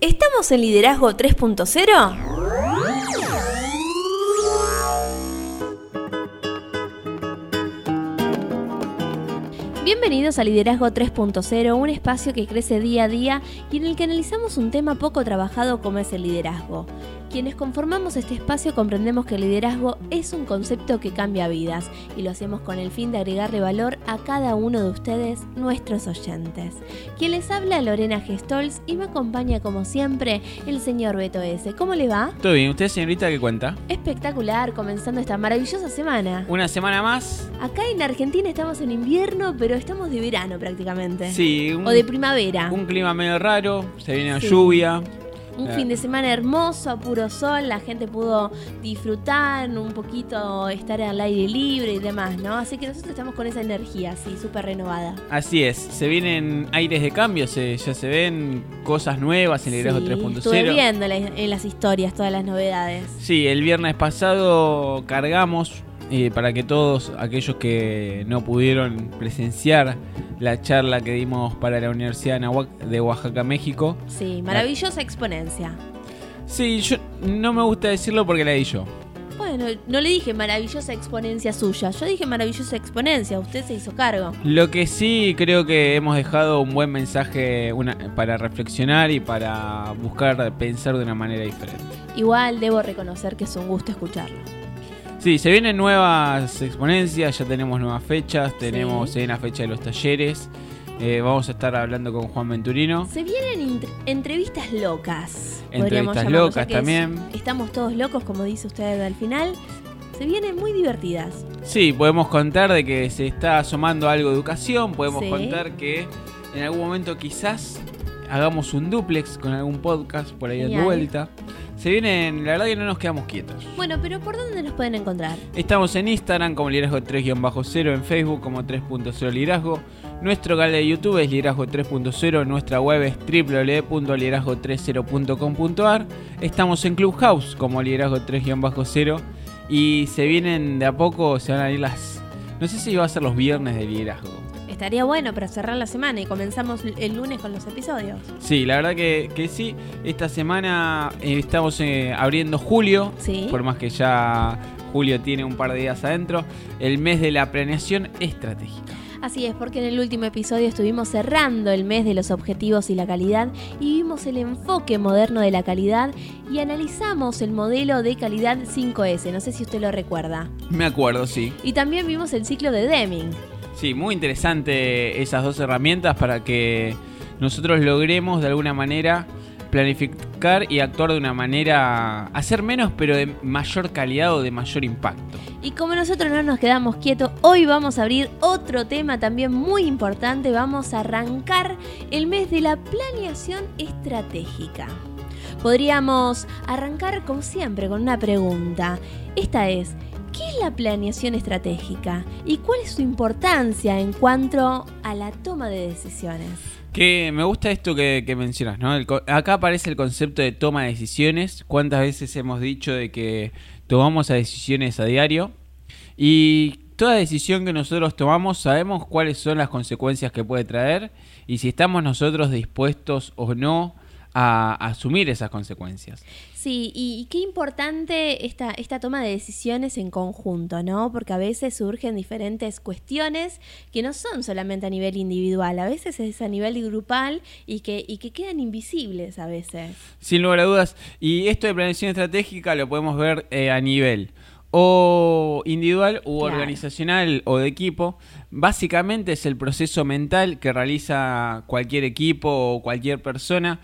¿Estamos en Liderazgo 3.0? Bienvenidos a Liderazgo 3.0, un espacio que crece día a día y en el que analizamos un tema poco trabajado como es el liderazgo. Quienes conformamos este espacio comprendemos que el liderazgo es un concepto que cambia vidas y lo hacemos con el fin de agregarle valor a cada uno de ustedes, nuestros oyentes. Quien les habla Lorena Gestols y me acompaña como siempre el señor Beto S. ¿Cómo le va? Todo bien, ¿usted señorita qué cuenta? Espectacular, comenzando esta maravillosa semana. Una semana más. Acá en Argentina estamos en invierno, pero estamos de verano prácticamente. Sí. o de primavera. Un clima medio raro, se viene la lluvia. Un fin de semana hermoso, puro sol, la gente pudo disfrutar un poquito, estar al aire libre y demás, ¿no? Así que nosotros estamos con esa energía, así, súper renovada. Así es, se vienen aires de cambio, se, ya se ven cosas nuevas en el liderazgo 3.0. Estuve viendo en las historias todas las novedades. Sí, el viernes pasado cargamos eh, para que todos aquellos que no pudieron presenciar la charla que dimos para la Universidad de Oaxaca, México. Sí, maravillosa exponencia. Sí, yo no me gusta decirlo porque la di yo. Bueno, no le dije maravillosa exponencia suya, yo dije maravillosa exponencia, usted se hizo cargo. Lo que sí creo que hemos dejado un buen mensaje para reflexionar y para buscar pensar de una manera diferente. Igual debo reconocer que es un gusto escucharlo. Sí, se vienen nuevas exponencias, ya tenemos nuevas fechas, tenemos en la fecha de los talleres. Eh, vamos a estar hablando con Juan Venturino. Se vienen entrevistas locas. Entrevistas locas también. estamos todos locos, como dice usted al final. Se vienen muy divertidas. Sí, podemos contar de que se está asomando algo de educación. Podemos contar que en algún momento quizás hagamos un duplex con algún podcast por ahí de vuelta. Se vienen, la verdad que no nos quedamos quietos. Bueno, pero ¿por dónde nos pueden encontrar? Estamos en Instagram como liderazgo 3-0, en Facebook como 3.0 liderazgo. Nuestro canal de YouTube es liderazgo 3.0, nuestra web es www.liderazgo30.com.ar. Estamos en Clubhouse como liderazgo 3-0 y se vienen de a poco, se van a ir las... No sé si va a ser los viernes de liderazgo estaría bueno para cerrar la semana y comenzamos el lunes con los episodios. Sí, la verdad que, sí. Esta semana eh, estamos eh, abriendo julio, ¿Sí? por más que ya julio tiene un par de días adentro, el mes de la planeación estratégica. Así es, porque en el último episodio estuvimos cerrando el mes de los objetivos y la calidad y vimos el enfoque moderno de la calidad y analizamos el modelo de calidad 5S. No sé si usted lo recuerda. Me acuerdo, sí. Y también vimos el ciclo de Deming. Sí, muy interesante esas dos herramientas para que nosotros logremos de alguna manera planificar y actuar de una manera, hacer menos pero de mayor calidad o de mayor impacto. Y como nosotros no nos quedamos quietos, hoy vamos a abrir otro tema también muy importante, vamos a arrancar el mes de la planeación estratégica. Podríamos arrancar como siempre con una pregunta. Esta es, ¿Qué es la planeación estratégica y cuál es su importancia en cuanto a la toma de decisiones? Que me gusta esto que, mencionas, ¿no? acá aparece el concepto de toma de decisiones. ¿Cuántas veces hemos dicho de que tomamos decisiones a diario? Y toda decisión que nosotros tomamos sabemos cuáles son las consecuencias que puede traer y si estamos nosotros dispuestos o no a asumir esas consecuencias. Sí, y, qué importante esta, esta toma de decisiones en conjunto, ¿no? Porque a veces surgen diferentes cuestiones que no son solamente a nivel individual, a veces es a nivel grupal y que, y que quedan invisibles a veces. Sin lugar a dudas, y esto de planeación estratégica lo podemos ver eh, a nivel o individual u organizacional o de equipo, básicamente es el proceso mental que realiza cualquier equipo o cualquier persona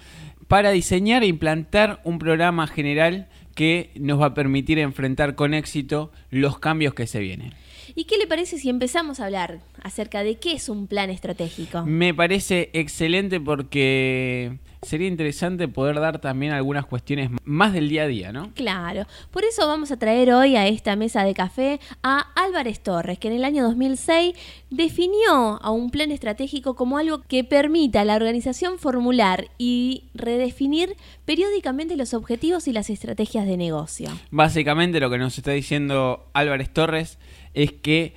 para diseñar e implantar un programa general que nos va a permitir enfrentar con éxito los cambios que se vienen. ¿Y qué le parece si empezamos a hablar acerca de qué es un plan estratégico? Me parece excelente porque sería interesante poder dar también algunas cuestiones más del día a día, ¿no? Claro. Por eso vamos a traer hoy a esta mesa de café a Álvarez Torres, que en el año 2006 definió a un plan estratégico como algo que permita a la organización formular y redefinir periódicamente los objetivos y las estrategias de negocio. Básicamente lo que nos está diciendo Álvarez Torres es que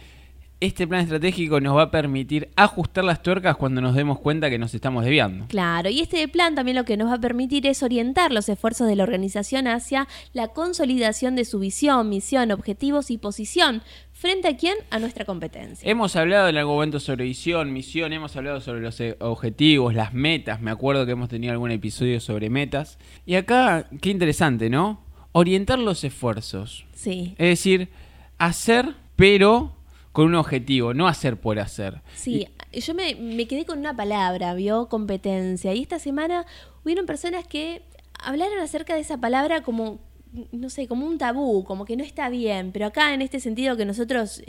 este plan estratégico nos va a permitir ajustar las tuercas cuando nos demos cuenta que nos estamos desviando. Claro, y este plan también lo que nos va a permitir es orientar los esfuerzos de la organización hacia la consolidación de su visión, misión, objetivos y posición. ¿Frente a quién? A nuestra competencia. Hemos hablado en algún momento sobre visión, misión, hemos hablado sobre los eh, objetivos, las metas. Me acuerdo que hemos tenido algún episodio sobre metas. Y acá, qué interesante, ¿no? Orientar los esfuerzos. Sí. Es decir, hacer, pero con un objetivo, no hacer por hacer. Sí, yo me, me quedé con una palabra, vio competencia. Y esta semana hubieron personas que hablaron acerca de esa palabra como no sé, como un tabú, como que no está bien, pero acá en este sentido que nosotros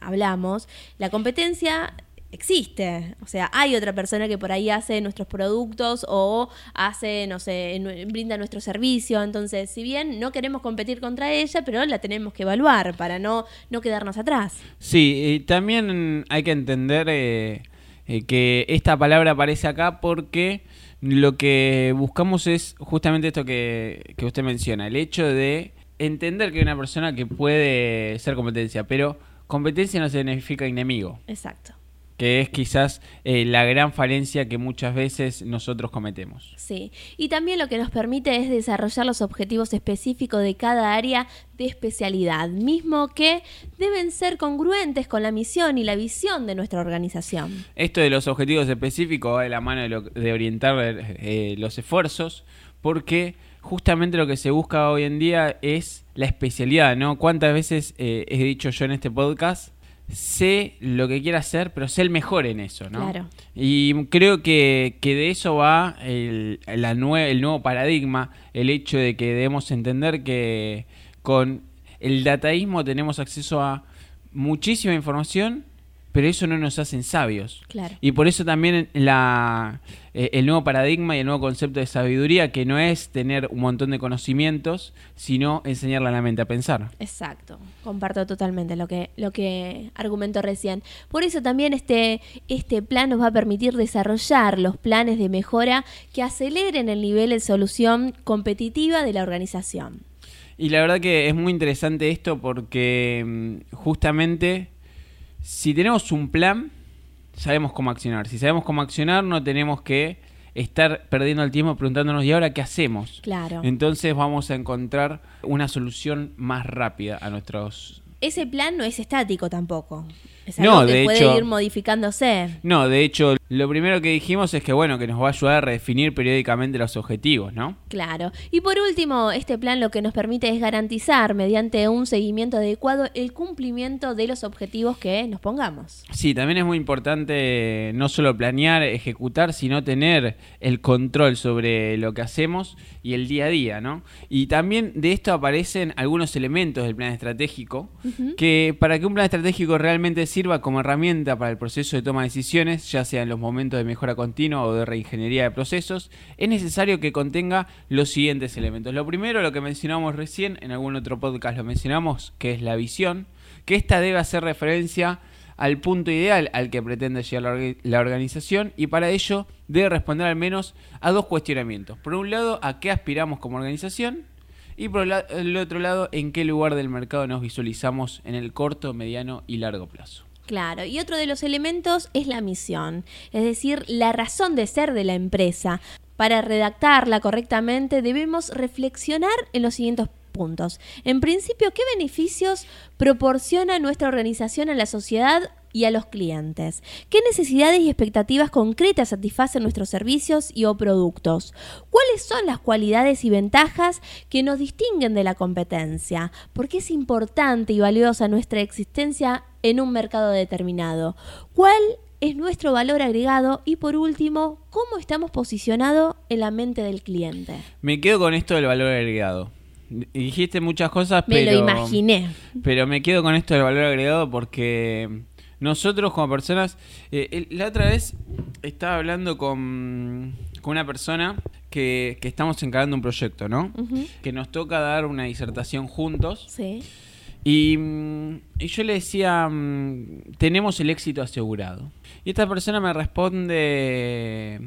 hablamos, la competencia existe. O sea, hay otra persona que por ahí hace nuestros productos o hace, no sé, brinda nuestro servicio. Entonces, si bien no queremos competir contra ella, pero la tenemos que evaluar para no, no quedarnos atrás. Sí, también hay que entender eh, eh, que esta palabra aparece acá porque lo que buscamos es justamente esto que, que usted menciona, el hecho de entender que hay una persona que puede ser competencia, pero competencia no significa enemigo. Exacto que es quizás eh, la gran falencia que muchas veces nosotros cometemos. Sí, y también lo que nos permite es desarrollar los objetivos específicos de cada área de especialidad, mismo que deben ser congruentes con la misión y la visión de nuestra organización. Esto de los objetivos específicos va de la mano de, orientar eh, los esfuerzos, porque justamente lo que se busca hoy en día es la especialidad, ¿no? ¿Cuántas veces eh, he dicho yo en este podcast? Sé lo que quiero hacer, pero sé el mejor en eso, ¿no? Claro. Y creo que, de eso va el, la el nuevo paradigma, el hecho de que debemos entender que con el dataísmo tenemos acceso a muchísima información pero eso no nos hacen sabios. Claro. Y por eso también la, eh, el nuevo paradigma y el nuevo concepto de sabiduría, que no es tener un montón de conocimientos, sino enseñarle a la mente a pensar. Exacto, comparto totalmente lo que, lo que argumentó recién. Por eso también este, este plan nos va a permitir desarrollar los planes de mejora que aceleren el nivel de solución competitiva de la organización. Y la verdad que es muy interesante esto porque mm, justamente si tenemos un plan, sabemos cómo accionar. Si sabemos cómo accionar, no tenemos que estar perdiendo el tiempo preguntándonos, ¿y ahora qué hacemos? Claro. Entonces vamos a encontrar una solución más rápida a nuestros... Ese plan no es estático tampoco. Es algo no, que puede ir modificándose. No, de hecho, lo primero que dijimos es que bueno, que nos va a ayudar a redefinir periódicamente los objetivos, ¿no? Claro. Y por último, este plan lo que nos permite es garantizar mediante un seguimiento adecuado el cumplimiento de los objetivos que nos pongamos. Sí, también es muy importante no solo planear, ejecutar, sino tener el control sobre lo que hacemos y el día a día, ¿no? Y también de esto aparecen algunos elementos del plan estratégico que para que un plan estratégico realmente sirva como herramienta para el proceso de toma de decisiones, ya sea en los momentos de mejora continua o de reingeniería de procesos, es necesario que contenga los siguientes elementos. Lo primero, lo que mencionamos recién, en algún otro podcast lo mencionamos, que es la visión, que esta debe hacer referencia al punto ideal al que pretende llegar la, organización y para ello debe responder al menos a dos cuestionamientos. Por un lado, a qué aspiramos como organización y por el otro lado, en qué lugar del mercado nos visualizamos en el corto, mediano y largo plazo. Claro, y otro de los elementos es la misión, es decir, la razón de ser de la empresa. Para redactarla correctamente debemos reflexionar en los siguientes puntos. En principio, ¿qué beneficios proporciona nuestra organización a la sociedad y a los clientes. ¿Qué necesidades y expectativas concretas satisfacen nuestros servicios y o productos? ¿Cuáles son las cualidades y ventajas que nos distinguen de la competencia? ¿Por qué es importante y valiosa nuestra existencia en un mercado determinado? ¿Cuál es nuestro valor agregado? Y por último, ¿cómo estamos posicionados en la mente del cliente? Me quedo con esto del valor agregado. Dijiste muchas cosas, me pero... Me lo imaginé. Pero me quedo con esto del valor agregado porque nosotros como personas, eh, la otra vez estaba hablando con, una persona que, estamos encarando un proyecto, ¿no? Que nos toca dar una disertación juntos. Sí. Y, y, yo le decía, mm, tenemos el éxito asegurado. Y esta persona me responde,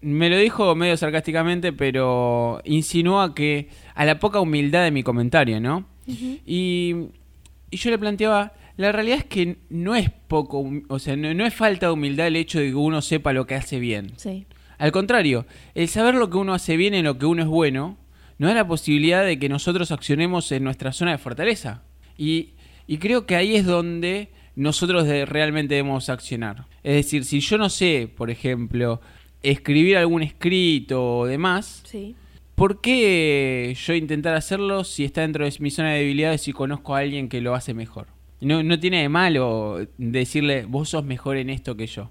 me lo dijo medio sarcásticamente, pero insinúa que a la poca humildad de mi comentario, ¿no? y, y yo le planteaba, La realidad es que no es poco, o sea, no, es falta de humildad el hecho de que uno sepa lo que hace bien. Sí. Al contrario, el saber lo que uno hace bien en lo que uno es bueno, no es la posibilidad de que nosotros accionemos en nuestra zona de fortaleza. Y, y creo que ahí es donde nosotros realmente debemos accionar. Es decir, si yo no sé, por ejemplo, escribir algún escrito o demás, sí. ¿por qué yo intentar hacerlo si está dentro de mi zona de debilidades y conozco a alguien que lo hace mejor? No, no tiene de malo decirle, vos sos mejor en esto que yo.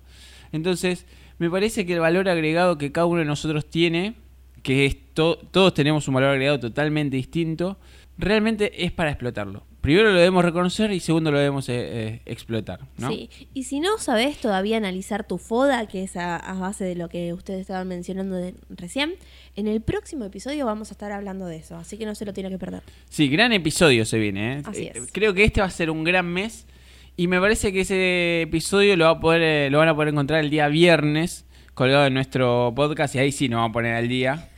Entonces, me parece que el valor agregado que cada uno de nosotros tiene, que es todos tenemos un valor agregado totalmente distinto, realmente es para explotarlo primero lo debemos reconocer y segundo lo debemos eh, eh, explotar. ¿no? Sí, y si no sabes todavía analizar tu FODA, que es a, base de lo que ustedes estaban mencionando recién, en el próximo episodio vamos a estar hablando de eso, así que no se lo tiene que perder. Sí, gran episodio se viene. ¿eh? Así es. Creo que este va a ser un gran mes y me parece que ese episodio lo, va a poder, lo van a poder encontrar el día viernes colgado en nuestro podcast y ahí sí nos vamos a poner al día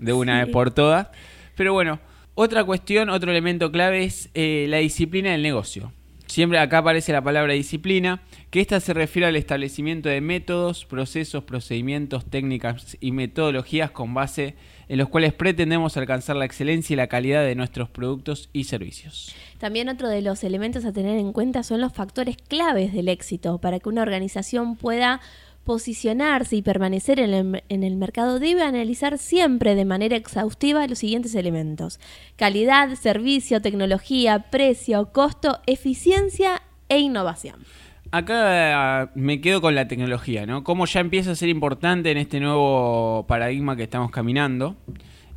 de una vez por todas. Pero bueno, otra cuestión, otro elemento clave es eh, la disciplina del negocio. Siempre acá aparece la palabra disciplina, que esta se refiere al establecimiento de métodos, procesos, procedimientos, técnicas y metodologías con base en los cuales pretendemos alcanzar la excelencia y la calidad de nuestros productos y servicios. También otro de los elementos a tener en cuenta son los factores claves del éxito para que una organización pueda posicionarse y permanecer en el, mercado debe analizar siempre de manera exhaustiva los siguientes elementos. Calidad, servicio, tecnología, precio, costo, eficiencia e innovación. Acá ah, me quedo con la tecnología, ¿no? Cómo ya empieza a ser importante en este nuevo paradigma que estamos caminando.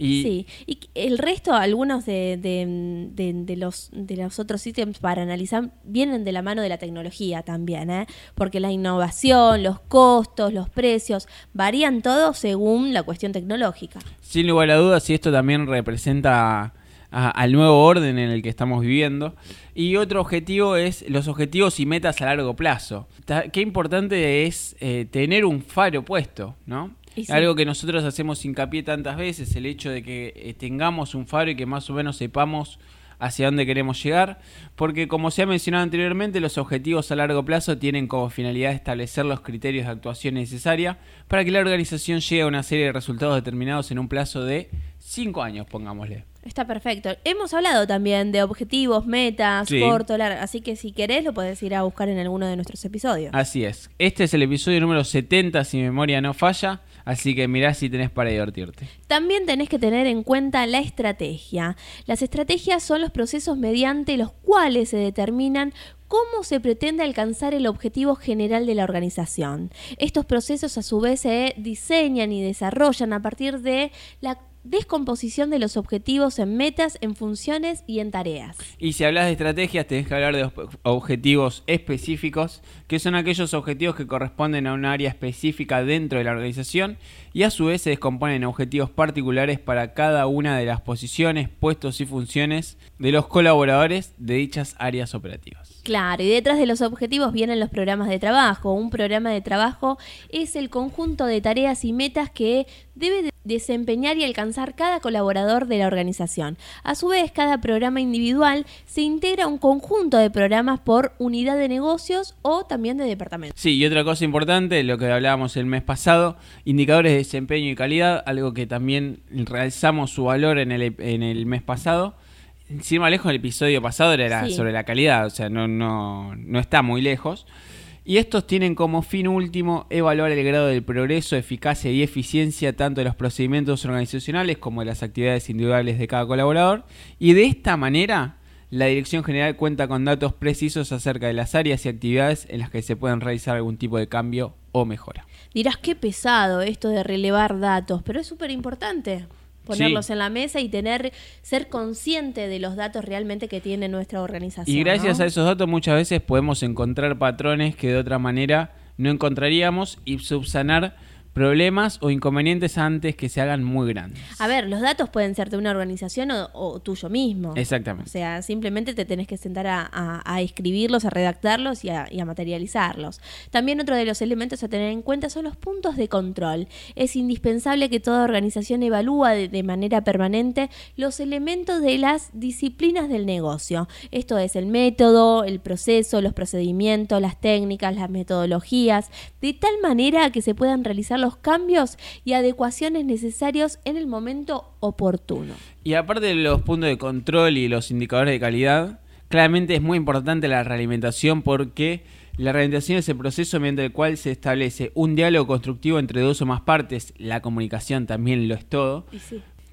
Sí, y el resto, algunos de, de, los, de los otros ítems para analizar vienen de la mano de la tecnología también, ¿eh? porque la innovación, los costos, los precios, varían todos según la cuestión tecnológica. Sin lugar a dudas, y esto también representa al nuevo orden en el que estamos viviendo. Y otro objetivo es los objetivos y metas a largo plazo. Qué importante es eh, tener un faro puesto, ¿no? Algo que nosotros hacemos hincapié tantas veces, el hecho de que eh, tengamos un faro y que más o menos sepamos hacia dónde queremos llegar, porque como se ha mencionado anteriormente, los objetivos a largo plazo tienen como finalidad establecer los criterios de actuación necesaria para que la organización llegue a una serie de resultados determinados en un plazo de cinco años, pongámosle. Está perfecto. Hemos hablado también de objetivos, metas, corto, largo, así que si querés lo podés ir a buscar en alguno de nuestros episodios. Así es. Este es el episodio número 70, si mi memoria no falla. Así que mirá si tenés para divertirte. También tenés que tener en cuenta la estrategia. Las estrategias son los procesos mediante los cuales se determinan cómo se pretende alcanzar el objetivo general de la organización. Estos procesos a su vez se diseñan y desarrollan a partir de la descomposición de los objetivos en metas, en funciones y en tareas. Y si hablas de estrategias, tenés que hablar de objetivos específicos, que son aquellos objetivos que corresponden a un área específica dentro de la organización y a su vez se descomponen en objetivos particulares para cada una de las posiciones, puestos y funciones de los colaboradores de dichas áreas operativas. Claro, y detrás de los objetivos vienen los programas de trabajo. Un programa de trabajo es el conjunto de tareas y metas que debe desempeñar y alcanzar cada colaborador de la organización. A su vez, cada programa individual se integra un conjunto de programas por unidad de negocios o también de departamento. Sí, y otra cosa importante, lo que hablábamos el mes pasado, indicadores de desempeño y calidad, algo que también realzamos su valor en el, en el mes pasado. Sin más lejos, el episodio pasado era sobre la calidad, o sea, no, no, no está muy lejos. Y estos tienen como fin último evaluar el grado del progreso, eficacia y eficiencia tanto de los procedimientos organizacionales como de las actividades individuales de cada colaborador. Y de esta manera, la Dirección General cuenta con datos precisos acerca de las áreas y actividades en las que se pueden realizar algún tipo de cambio o mejora. Dirás qué pesado esto de relevar datos, pero es súper importante ponerlos en la mesa y tener ser consciente de los datos realmente que tiene nuestra organización. Y gracias a esos datos muchas veces podemos encontrar patrones que de otra manera no encontraríamos y subsanar problemas o inconvenientes antes que se hagan muy grandes. A ver, los datos pueden ser de una organización o, tuyo mismo. Exactamente. O sea, simplemente te tenés que sentar a, escribirlos, a redactarlos y a, materializarlos. También otro de los elementos a tener en cuenta son los puntos de control. Es indispensable que toda organización evalúe de, manera permanente los elementos de las disciplinas del negocio. Esto es el método, el proceso, los procedimientos, las técnicas, las metodologías, de tal manera que se puedan realizar los cambios y adecuaciones necesarios en el momento oportuno. Y aparte de los puntos de control y los indicadores de calidad, claramente es muy importante la realimentación porque la realimentación es el proceso mediante el cual se establece un diálogo constructivo entre dos o más partes, la comunicación también lo es todo,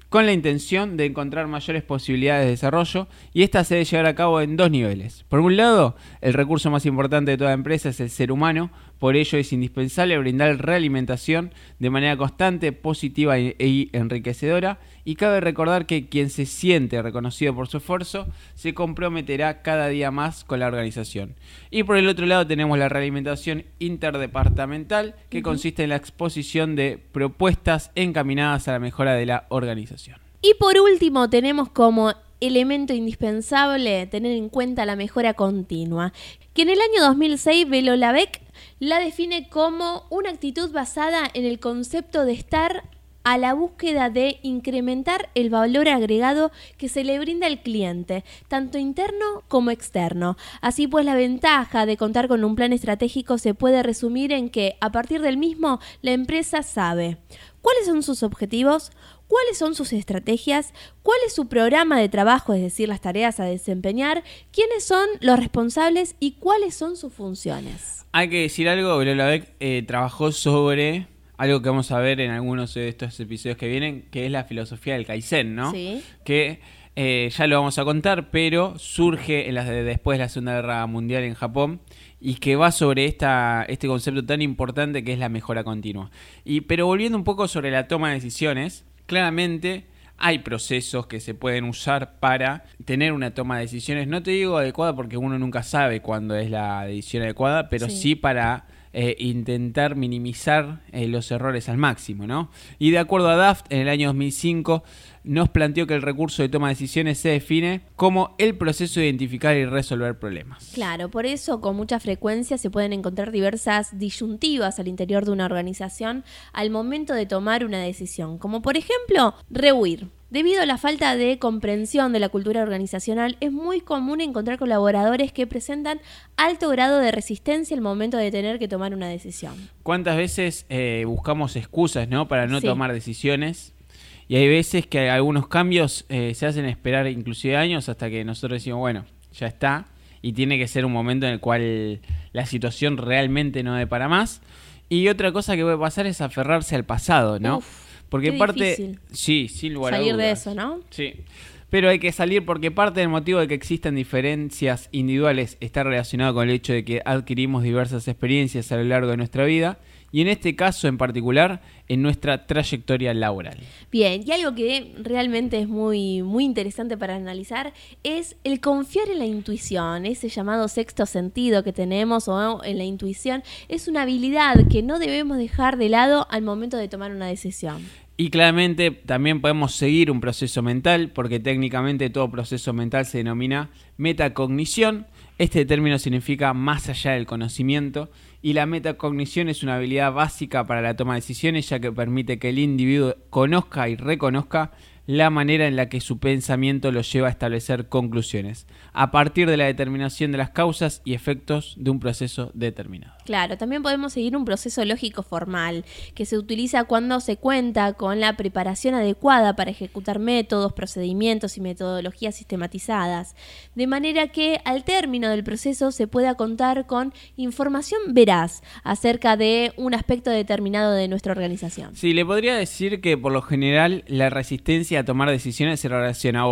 con la intención de encontrar mayores posibilidades de desarrollo y esta se debe llevar a cabo en dos niveles. Por un lado, el recurso más importante de toda empresa es el ser humano, por ello es indispensable brindar realimentación de manera constante, positiva e enriquecedora y cabe recordar que quien se siente reconocido por su esfuerzo se comprometerá cada día más con la organización. Y por el otro lado tenemos la realimentación interdepartamental que consiste en la exposición de propuestas encaminadas a la mejora de la organización. Y por último tenemos como elemento indispensable tener en cuenta la mejora continua, que en el año 2006 Velo Lavec la define como una actitud basada en el concepto de estar a la búsqueda de incrementar el valor agregado que se le brinda al cliente, tanto interno como externo. Así pues, la ventaja de contar con un plan estratégico se puede resumir en que, a partir del mismo, la empresa sabe cuáles son sus objetivos, cuáles son sus estrategias, cuál es su programa de trabajo, es decir, las tareas a desempeñar, quiénes son los responsables y cuáles son sus funciones. Hay que decir algo, Lola Beck eh, trabajó sobre algo que vamos a ver en algunos de estos episodios que vienen, que es la filosofía del Kaizen, ¿no? Sí. Que eh, ya lo vamos a contar, pero surge en después de la Segunda Guerra Mundial en Japón y que va sobre esta, este concepto tan importante que es la mejora continua. Y, pero volviendo un poco sobre la toma de decisiones, claramente hay procesos que se pueden usar para tener una toma de decisiones. No te digo adecuada porque uno nunca sabe cuándo es la decisión adecuada, pero sí, para eh, intentar minimizar eh, los errores al máximo, ¿no? Y de acuerdo a DAFT, en el año 2005 nos planteó que el recurso de toma de decisiones se define como el proceso de identificar y resolver problemas. Claro, por eso con mucha frecuencia se pueden encontrar diversas disyuntivas al interior de una organización al momento de tomar una decisión, como por ejemplo, rehuir. Debido a la falta de comprensión de la cultura organizacional, es muy común encontrar colaboradores que presentan alto grado de resistencia al momento de tener que tomar una decisión. ¿Cuántas veces eh, buscamos excusas ¿no? para no tomar decisiones? Y hay veces que algunos cambios eh, se hacen esperar inclusive años hasta que nosotros decimos, bueno, ya está. Y tiene que ser un momento en el cual la situación realmente no para más. Y otra cosa que puede pasar es aferrarse al pasado, ¿no? Porque parte... Sí, sin lugar Salir a de eso, ¿no? Sí. Pero hay que salir porque parte del motivo de que existan diferencias individuales está relacionado con el hecho de que adquirimos diversas experiencias a lo largo de nuestra vida y en este caso en particular en nuestra trayectoria laboral. Bien, y algo que realmente es muy, muy interesante para analizar es el confiar en la intuición, ese llamado sexto sentido que tenemos o en la intuición, es una habilidad que no debemos dejar de lado al momento de tomar una decisión. Y claramente también podemos seguir un proceso mental, porque técnicamente todo proceso mental se denomina metacognición. Este término significa más allá del conocimiento y la metacognición es una habilidad básica para la toma de decisiones ya que permite que el individuo conozca y reconozca la manera en la que su pensamiento lo lleva a establecer conclusiones, a partir de la determinación de las causas y efectos de un proceso determinado. Claro, también podemos seguir un proceso lógico formal, que se utiliza cuando se cuenta con la preparación adecuada para ejecutar métodos, procedimientos y metodologías sistematizadas, de manera que al término del proceso se pueda contar con información veraz acerca de un aspecto determinado de nuestra organización. Sí, le podría decir que por lo general la resistencia tomar decisiones se relaciona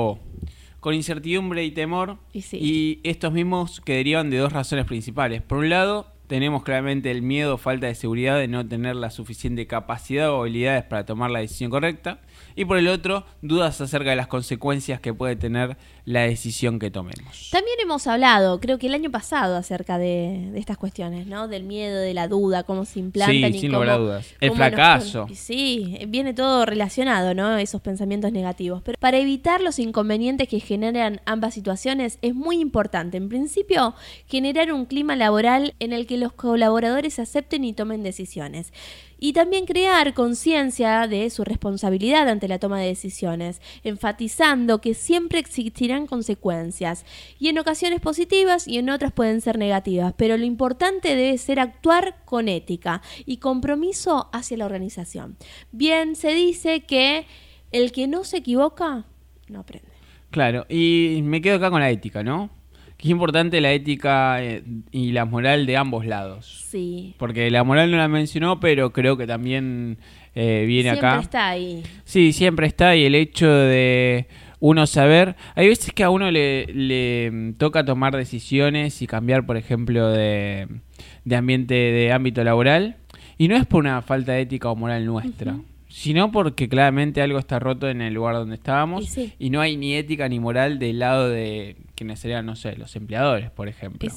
con incertidumbre y temor y, estos mismos que derivan de dos razones principales. Por un lado, tenemos claramente el miedo o falta de seguridad de no tener la suficiente capacidad o habilidades para tomar la decisión correcta. y por el otro, dudas acerca de las consecuencias que puede tener la decisión que tomemos. También hemos hablado, creo que el año pasado, acerca de, estas cuestiones, ¿no? Del miedo, de la duda, cómo se implantan sí, y sin cómo, lugar a dudas. El fracaso. sí, viene todo relacionado, ¿no? Esos pensamientos negativos. Pero para evitar los inconvenientes que generan ambas situaciones, es muy importante, en principio, generar un clima laboral en el que los colaboradores acepten y tomen decisiones y también crear conciencia de su responsabilidad ante la toma de decisiones, enfatizando que siempre existirán consecuencias, y en ocasiones positivas y en otras pueden ser negativas, pero lo importante debe ser actuar con ética y compromiso hacia la organización. Bien, se dice que el que no se equivoca, no aprende. Claro, y me quedo acá con la ética, ¿no? que es importante la ética eh, y la moral de ambos lados. Sí. Porque la moral no la mencionó, pero creo que también eh, viene acá. Siempre está ahí. Sí, siempre está. Y el hecho de uno saber. Hay veces que a uno le, toca tomar decisiones y cambiar, por ejemplo, de, ambiente, de ámbito laboral. Y no es por una falta de ética o moral nuestra sino porque claramente algo está roto en el lugar donde estábamos y, no hay ni ética ni moral del lado de quienes serían, no sé, los empleadores, por ejemplo.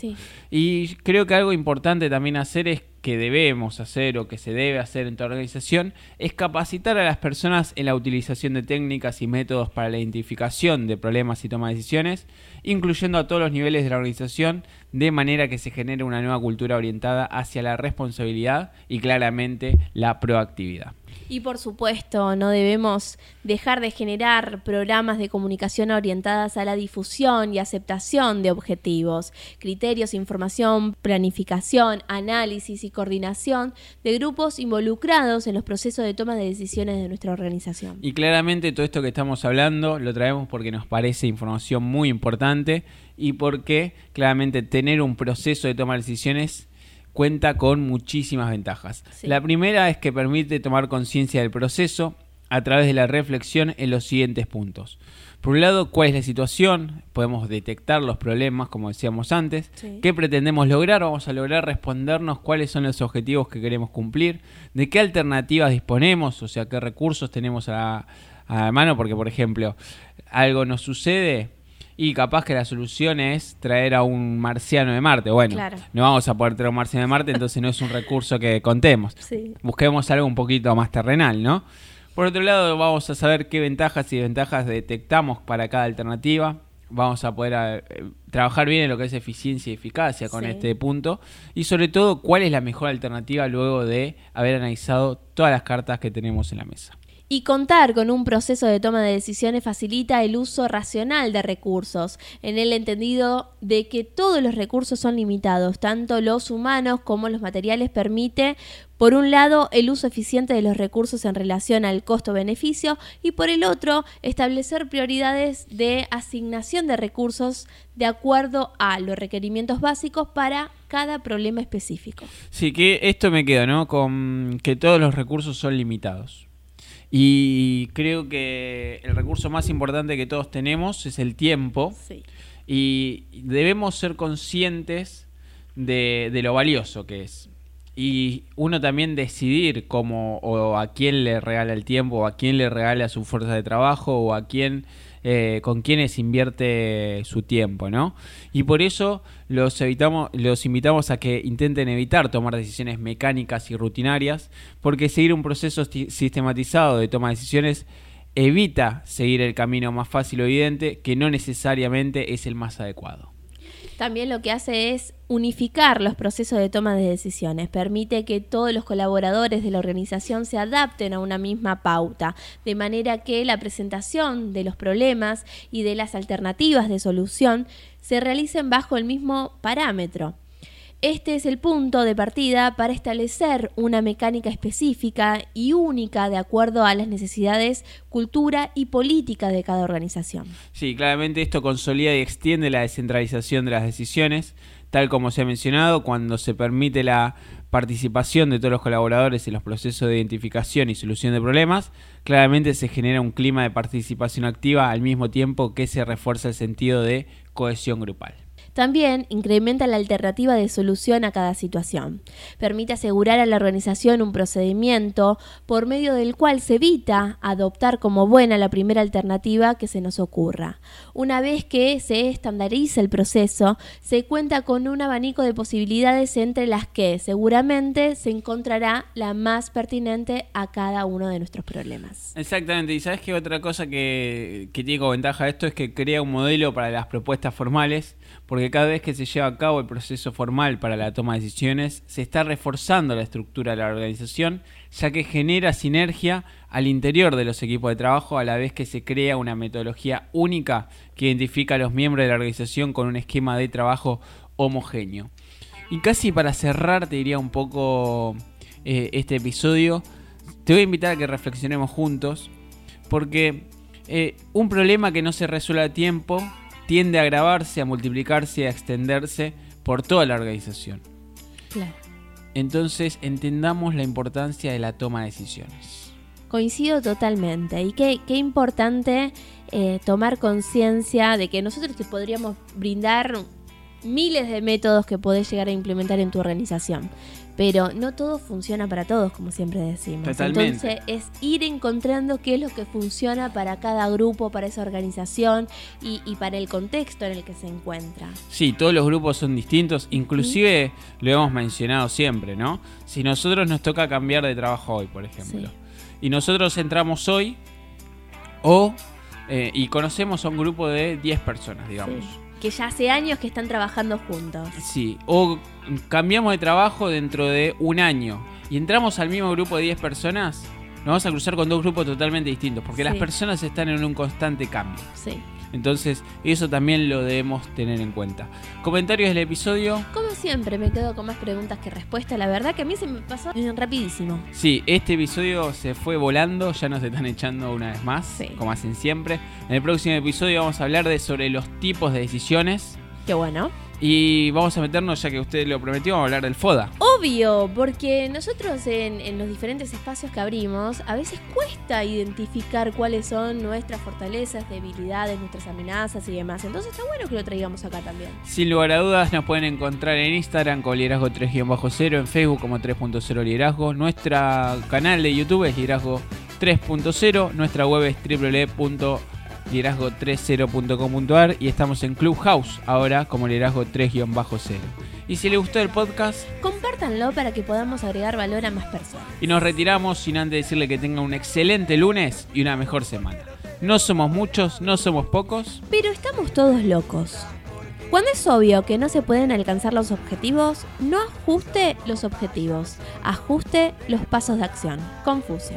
Y, creo que algo importante también hacer es que debemos hacer o que se debe hacer en toda organización es capacitar a las personas en la utilización de técnicas y métodos para la identificación de problemas y toma de decisiones, incluyendo a todos los niveles de la organización, de manera que se genere una nueva cultura orientada hacia la responsabilidad y claramente la proactividad. Y por supuesto, no debemos dejar de generar programas de comunicación orientadas a la difusión y aceptación de objetivos, criterios, información, planificación, análisis y coordinación de grupos involucrados en los procesos de toma de decisiones de nuestra organización. Y claramente todo esto que estamos hablando lo traemos porque nos parece información muy importante y porque claramente tener un proceso de toma de decisiones cuenta con muchísimas ventajas. La primera es que permite tomar conciencia del proceso a través de la reflexión en los siguientes puntos. Por un lado, cuál es la situación, podemos detectar los problemas, como decíamos antes, qué pretendemos lograr, vamos a lograr respondernos cuáles son los objetivos que queremos cumplir, de qué alternativas disponemos, o sea, qué recursos tenemos a, a mano, porque por ejemplo, algo nos sucede, y capaz que la solución es traer a un marciano de Marte. Bueno, no vamos a poder traer a un marciano de Marte, entonces no es un recurso que contemos. Busquemos algo un poquito más terrenal, ¿no? Por otro lado, vamos a saber qué ventajas y desventajas detectamos para cada alternativa. Vamos a poder eh, trabajar bien en lo que es eficiencia y eficacia con este punto. Y sobre todo, cuál es la mejor alternativa luego de haber analizado todas las cartas que tenemos en la mesa. Y contar con un proceso de toma de decisiones facilita el uso racional de recursos, en el entendido de que todos los recursos son limitados, tanto los humanos como los materiales permite, por un lado, el uso eficiente de los recursos en relación al costo-beneficio y por el otro, establecer prioridades de asignación de recursos de acuerdo a los requerimientos básicos para cada problema específico. Sí, que esto me queda, ¿no? Con que todos los recursos son limitados. Y creo que el recurso más importante que todos tenemos es el tiempo. Y debemos ser conscientes de, de, lo valioso que es. Y uno también decidir cómo o a quién le regala el tiempo, o a quién le regala su fuerza de trabajo, o a quién eh, con quienes invierte su tiempo, ¿no? Y por eso los, evitamos, los invitamos a que intenten evitar tomar decisiones mecánicas y rutinarias, porque seguir un proceso sistematizado de toma de decisiones evita seguir el camino más fácil o evidente, que no necesariamente es el más adecuado. También lo que hace es unificar los procesos de toma de decisiones, permite que todos los colaboradores de la organización se adapten a una misma pauta, de manera que la presentación de los problemas y de las alternativas de solución se realicen bajo el mismo parámetro. Este es el punto de partida para establecer una mecánica específica y única de acuerdo a las necesidades, cultura y política de cada organización. Sí, claramente esto consolida y extiende la descentralización de las decisiones, tal como se ha mencionado, cuando se permite la participación de todos los colaboradores en los procesos de identificación y solución de problemas, claramente se genera un clima de participación activa al mismo tiempo que se refuerza el sentido de cohesión grupal. También incrementa la alternativa de solución a cada situación. Permite asegurar a la organización un procedimiento por medio del cual se evita adoptar como buena la primera alternativa que se nos ocurra. Una vez que se estandariza el proceso, se cuenta con un abanico de posibilidades entre las que seguramente se encontrará la más pertinente a cada uno de nuestros problemas. Exactamente, y sabes que otra cosa que, que tiene como ventaja esto es que crea un modelo para las propuestas formales, porque cada vez que se lleva a cabo el proceso formal para la toma de decisiones, se está reforzando la estructura de la organización, ya que genera sinergia al interior de los equipos de trabajo a la vez que se crea una metodología única que identifica a los miembros de la organización con un esquema de trabajo homogéneo. Y casi para cerrar, te diría un poco eh, este episodio, te voy a invitar a que reflexionemos juntos, porque eh, un problema que no se resuelve a tiempo tiende a agravarse, a multiplicarse, a extenderse por toda la organización. Claro. Entonces entendamos la importancia de la toma de decisiones. Coincido totalmente. Y qué, qué importante eh, tomar conciencia de que nosotros te podríamos brindar miles de métodos que podés llegar a implementar en tu organización. Pero no todo funciona para todos, como siempre decimos. Totalmente. Entonces es ir encontrando qué es lo que funciona para cada grupo, para esa organización y, y para el contexto en el que se encuentra. Sí, todos los grupos son distintos, inclusive lo hemos mencionado siempre, ¿no? Si nosotros nos toca cambiar de trabajo hoy, por ejemplo, Sí. y nosotros entramos hoy o eh, y conocemos a un grupo de 10 personas, digamos. Sí. Que ya hace años que están trabajando juntos. Sí, o cambiamos de trabajo dentro de un año y entramos al mismo grupo de 10 personas, nos vamos a cruzar con dos grupos totalmente distintos, porque las personas están en un constante cambio. Sí. Entonces, eso también lo debemos tener en cuenta. Comentarios del episodio. Como siempre, me quedo con más preguntas que respuestas. La verdad que a mí se me pasó rapidísimo. Sí, este episodio se fue volando, ya nos están echando una vez más, Sí. como hacen siempre. En el próximo episodio vamos a hablar de sobre los tipos de decisiones Qué bueno. Y vamos a meternos, ya que usted lo prometió, vamos a hablar del FODA. Obvio, porque nosotros en, en los diferentes espacios que abrimos, a veces cuesta identificar cuáles son nuestras fortalezas, debilidades, nuestras amenazas y demás. Entonces está bueno que lo traigamos acá también. Sin lugar a dudas, nos pueden encontrar en Instagram con liderazgo 3-0, en Facebook como 3.0 liderazgo, nuestro canal de YouTube es liderazgo 3.0, nuestra web es www.liderazgo30.com.ar y estamos en Clubhouse ahora como liderazgo 3-0. Y si le gustó el podcast Compártanlo para que podamos agregar valor a más personas. y nos retiramos sin antes decirle que tenga un excelente lunes y una mejor semana. No somos muchos, no somos pocos. Pero estamos todos locos. Cuando es obvio que no se pueden alcanzar los objetivos, no ajuste los objetivos, ajuste los pasos de acción. Confucio.